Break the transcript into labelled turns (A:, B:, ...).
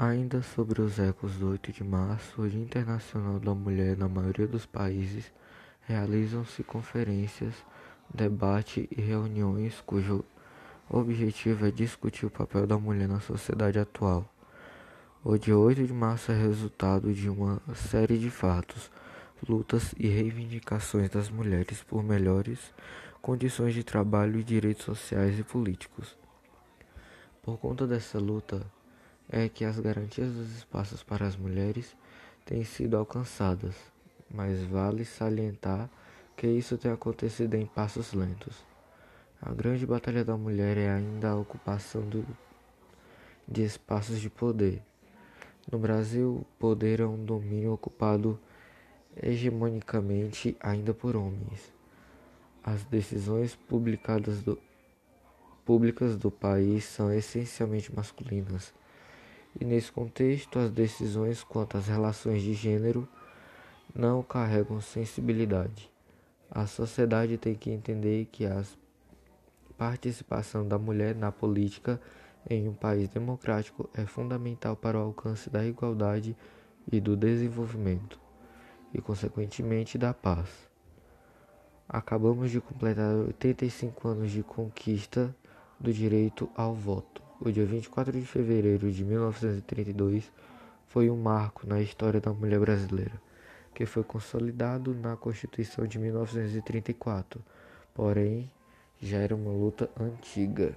A: Ainda sobre os ecos do 8 de março, o Dia Internacional da Mulher, na maioria dos países, realizam-se conferências, debate e reuniões cujo objetivo é discutir o papel da mulher na sociedade atual. O dia 8 de março é resultado de uma série de fatos, lutas e reivindicações das mulheres por melhores condições de trabalho e direitos sociais e políticos. Por conta dessa luta, é que as garantias dos espaços para as mulheres têm sido alcançadas, mas vale salientar que isso tem acontecido em passos lentos. A grande batalha da mulher é ainda a ocupação do, de espaços de poder. No Brasil, o poder é um domínio ocupado hegemonicamente ainda por homens. As decisões publicadas do, públicas do país são essencialmente masculinas e nesse contexto as decisões quanto às relações de gênero não carregam sensibilidade. A sociedade tem que entender que a participação da mulher na política em um país democrático é fundamental para o alcance da igualdade e do desenvolvimento, e consequentemente da paz. Acabamos de completar 85 anos de conquista do direito ao voto. O dia 24 de fevereiro de 1932 foi um marco na história da mulher brasileira, que foi consolidado na Constituição de 1934, porém já era uma luta antiga.